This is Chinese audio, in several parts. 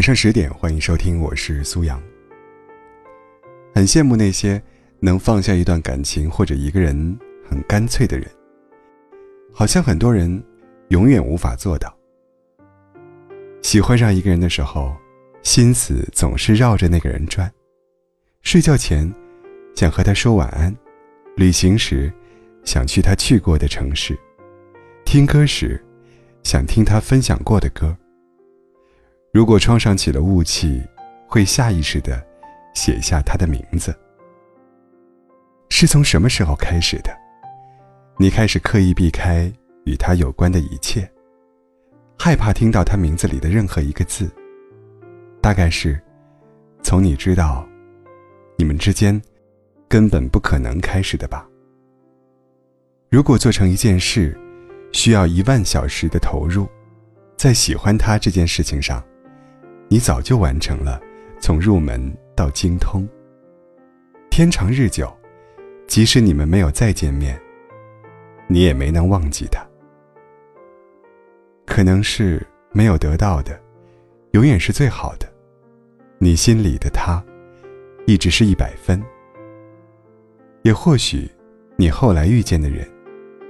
晚上十点，欢迎收听，我是苏阳。很羡慕那些能放下一段感情或者一个人很干脆的人，好像很多人永远无法做到。喜欢上一个人的时候，心思总是绕着那个人转，睡觉前想和他说晚安，旅行时想去他去过的城市，听歌时想听他分享过的歌。如果窗上起了雾气，会下意识的写下他的名字。是从什么时候开始的？你开始刻意避开与他有关的一切，害怕听到他名字里的任何一个字。大概是，从你知道，你们之间根本不可能开始的吧。如果做成一件事，需要一万小时的投入，在喜欢他这件事情上。你早就完成了从入门到精通。天长日久，即使你们没有再见面，你也没能忘记他。可能是没有得到的，永远是最好的。你心里的他，一直是一百分。也或许，你后来遇见的人，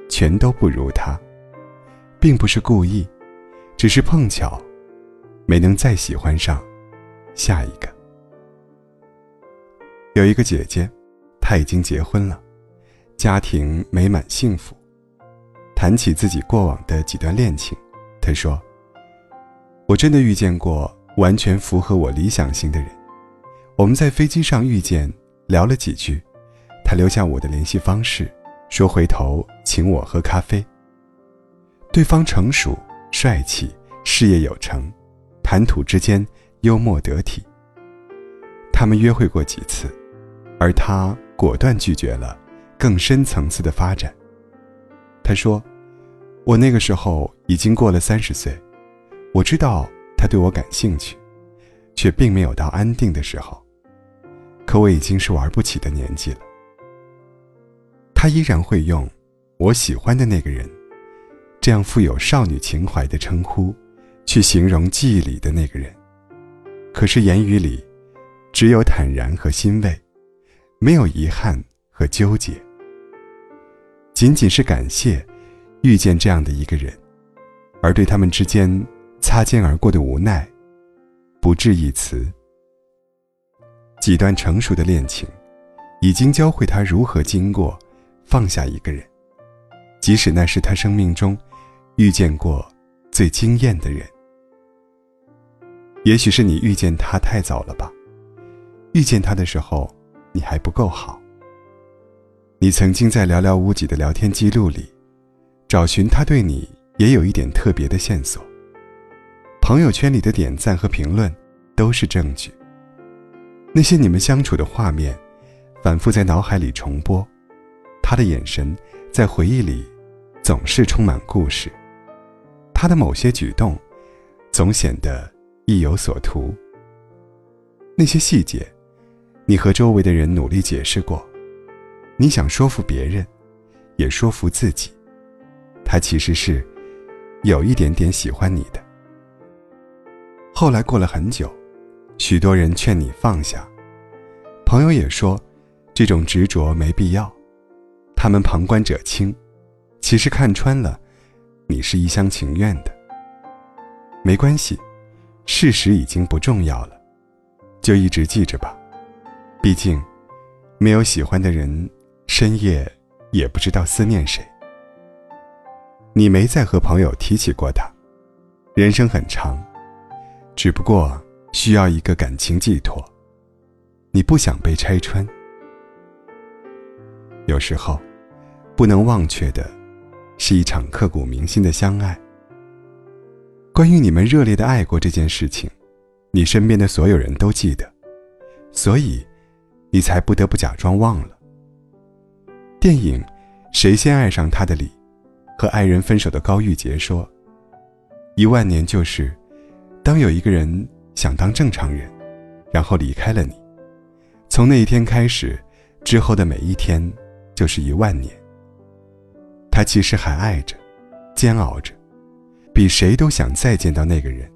全都不如他，并不是故意，只是碰巧。没能再喜欢上下一个。有一个姐姐，她已经结婚了，家庭美满幸福。谈起自己过往的几段恋情，她说：“我真的遇见过完全符合我理想型的人。我们在飞机上遇见，聊了几句，他留下我的联系方式，说回头请我喝咖啡。对方成熟、帅气，事业有成。”谈吐之间幽默得体。他们约会过几次，而他果断拒绝了更深层次的发展。他说：“我那个时候已经过了三十岁，我知道他对我感兴趣，却并没有到安定的时候。可我已经是玩不起的年纪了。”他依然会用“我喜欢的那个人”这样富有少女情怀的称呼。去形容记忆里的那个人，可是言语里只有坦然和欣慰，没有遗憾和纠结。仅仅是感谢遇见这样的一个人，而对他们之间擦肩而过的无奈，不置一词。几段成熟的恋情，已经教会他如何经过放下一个人，即使那是他生命中遇见过最惊艳的人。也许是你遇见他太早了吧？遇见他的时候，你还不够好。你曾经在寥寥无几的聊天记录里，找寻他对你也有一点特别的线索。朋友圈里的点赞和评论，都是证据。那些你们相处的画面，反复在脑海里重播，他的眼神在回忆里，总是充满故事。他的某些举动，总显得。意有所图。那些细节，你和周围的人努力解释过，你想说服别人，也说服自己，他其实是有一点点喜欢你的。后来过了很久，许多人劝你放下，朋友也说，这种执着没必要。他们旁观者清，其实看穿了，你是一厢情愿的。没关系。事实已经不重要了，就一直记着吧。毕竟，没有喜欢的人，深夜也不知道思念谁。你没再和朋友提起过他。人生很长，只不过需要一个感情寄托。你不想被拆穿。有时候，不能忘却的，是一场刻骨铭心的相爱。关于你们热烈的爱过这件事情，你身边的所有人都记得，所以，你才不得不假装忘了。电影《谁先爱上他》的里，和爱人分手的高玉洁说：“一万年就是，当有一个人想当正常人，然后离开了你，从那一天开始，之后的每一天就是一万年。他其实还爱着，煎熬着。”比谁都想再见到那个人，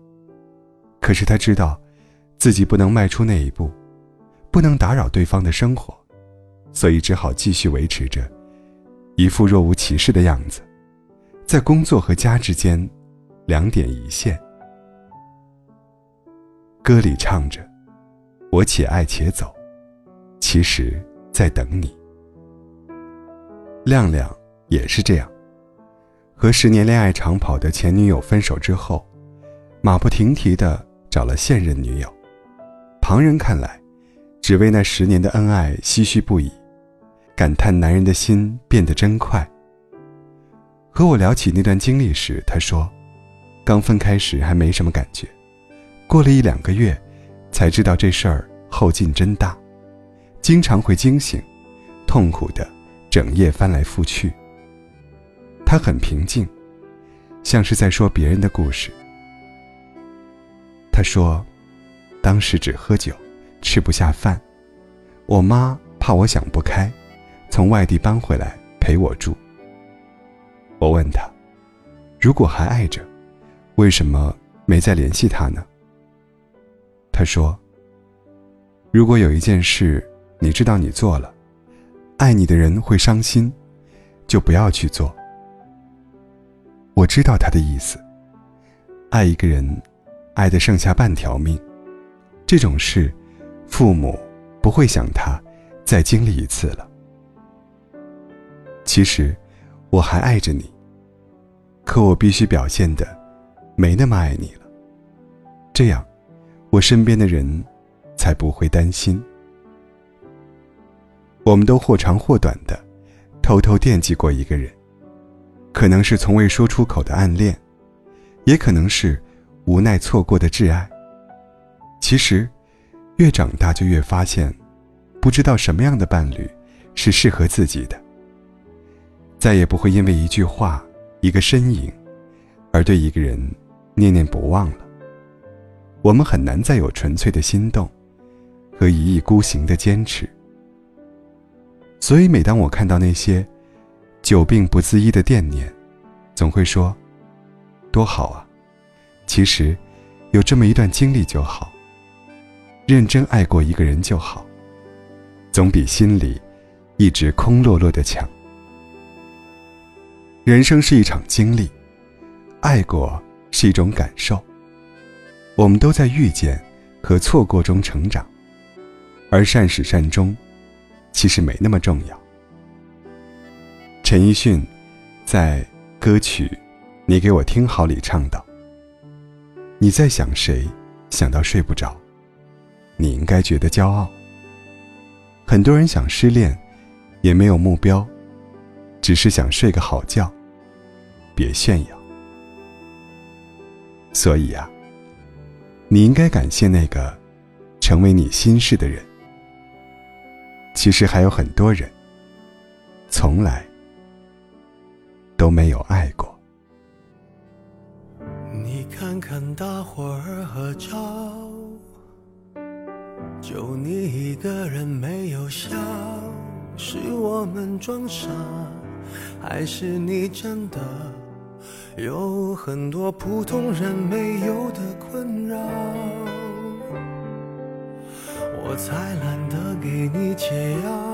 可是他知道，自己不能迈出那一步，不能打扰对方的生活，所以只好继续维持着一副若无其事的样子，在工作和家之间两点一线。歌里唱着：“我且爱且走，其实在等你。”亮亮也是这样，和十年恋爱长跑的前女友分手之后，马不停蹄的找了现任女友。旁人看来，只为那十年的恩爱唏嘘不已，感叹男人的心变得真快。和我聊起那段经历时，他说：“刚分开时还没什么感觉。”过了一两个月，才知道这事儿后劲真大，经常会惊醒，痛苦的整夜翻来覆去。他很平静，像是在说别人的故事。他说，当时只喝酒，吃不下饭，我妈怕我想不开，从外地搬回来陪我住。我问他，如果还爱着，为什么没再联系他呢？他说：“如果有一件事你知道你做了，爱你的人会伤心，就不要去做。”我知道他的意思。爱一个人，爱的剩下半条命，这种事，父母不会想他再经历一次了。其实，我还爱着你，可我必须表现的没那么爱你了，这样。我身边的人，才不会担心。我们都或长或短的，偷偷惦记过一个人，可能是从未说出口的暗恋，也可能是无奈错过的挚爱。其实，越长大就越发现，不知道什么样的伴侣是适合自己的。再也不会因为一句话、一个身影，而对一个人念念不忘了。我们很难再有纯粹的心动，和一意孤行的坚持。所以，每当我看到那些久病不自医的惦念，总会说：“多好啊！其实，有这么一段经历就好。认真爱过一个人就好，总比心里一直空落落的强。人生是一场经历，爱过是一种感受。”我们都在遇见和错过中成长，而善始善终，其实没那么重要。陈奕迅在歌曲《你给我听好》里唱道：“你在想谁？想到睡不着，你应该觉得骄傲。很多人想失恋，也没有目标，只是想睡个好觉，别炫耀。所以啊。”你应该感谢那个成为你心事的人。其实还有很多人，从来都没有爱过。你看看大伙儿合照，就你一个人没有笑，是我们装傻，还是你真的？有很多普通人没有的困扰，我才懒得给你解药。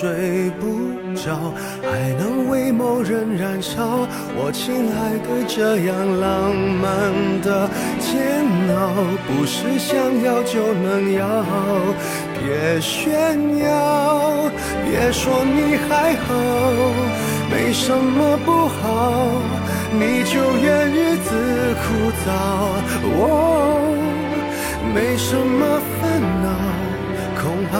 睡不着，还能为某人燃烧。我亲爱的，这样浪漫的煎熬，不是想要就能要。别炫耀，别说你还好，没什么不好，你就怨日子枯燥。哦，没什么烦恼，